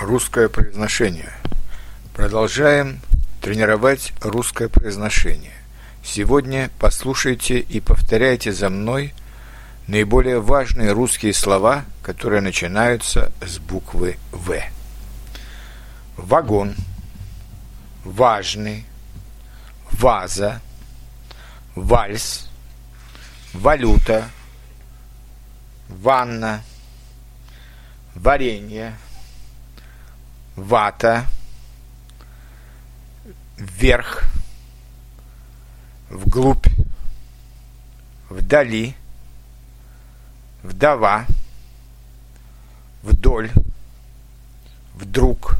русское произношение. Продолжаем тренировать русское произношение. Сегодня послушайте и повторяйте за мной наиболее важные русские слова, которые начинаются с буквы «В». Вагон, важный, ваза, вальс, валюта, ванна, варенье, вата, вверх, вглубь, вдали, вдова, вдоль, вдруг,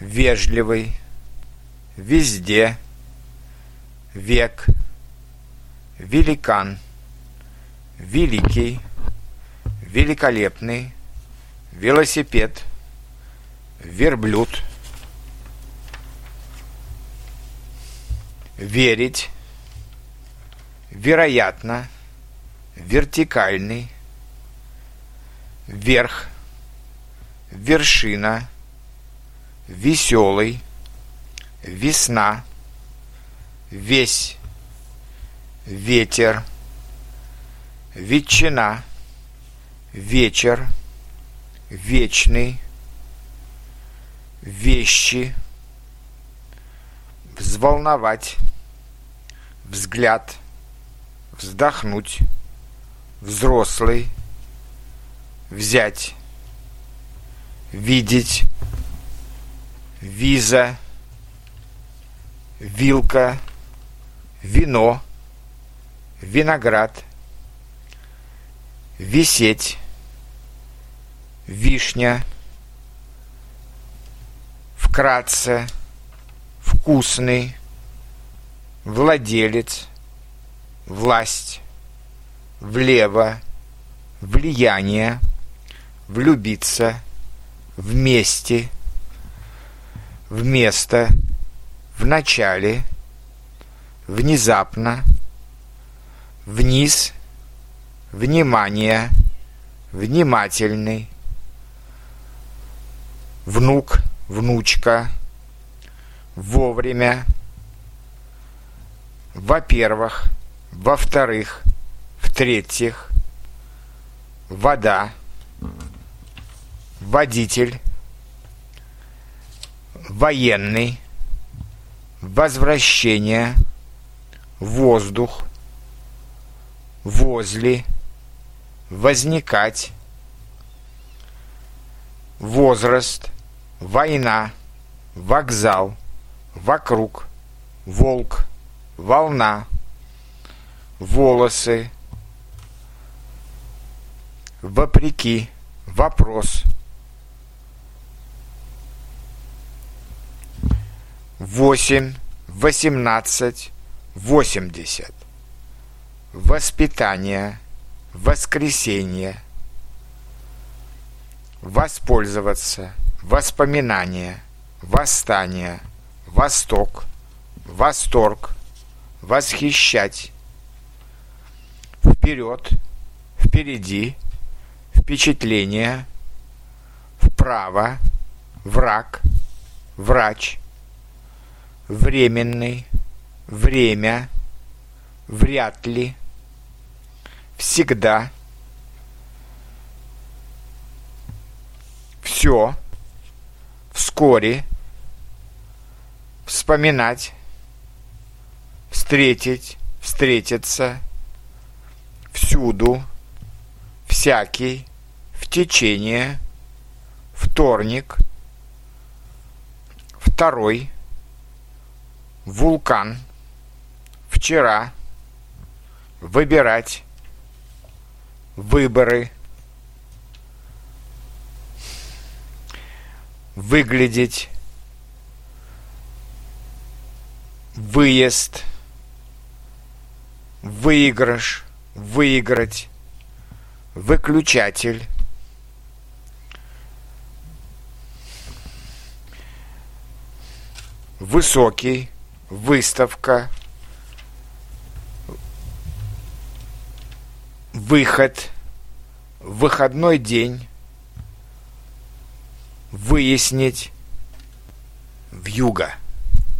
вежливый, везде, век, великан, великий, великолепный, велосипед, верблюд, верить, вероятно, вертикальный, вверх, вершина, веселый, весна, весь, ветер, ветчина, вечер, вечный, вещи, взволновать, взгляд, вздохнуть, взрослый, взять, видеть, виза, вилка, вино, виноград, висеть, вишня, вкратце, вкусный, владелец, власть, влево, влияние, влюбиться, вместе, вместо, в начале, внезапно, вниз, внимание, внимательный, внук, внучка, вовремя, во-первых, во-вторых, в-третьих, вода, водитель, военный, возвращение, воздух, возле, возникать, возраст, война, вокзал, вокруг, волк, волна, волосы, вопреки, вопрос, восемь, восемнадцать, восемьдесят, воспитание, воскресенье, воспользоваться, воспоминание, восстание, восток, восторг, восхищать, вперед, впереди, впечатление, вправо, враг, врач, временный, время, вряд ли, всегда, все, вскоре, вспоминать, встретить, встретиться, всюду, всякий, в течение, вторник, второй, вулкан, вчера, выбирать, выборы, выглядеть, выезд, выигрыш, выиграть, выключатель, высокий, выставка, выход, выходной день, выяснить, вьюга.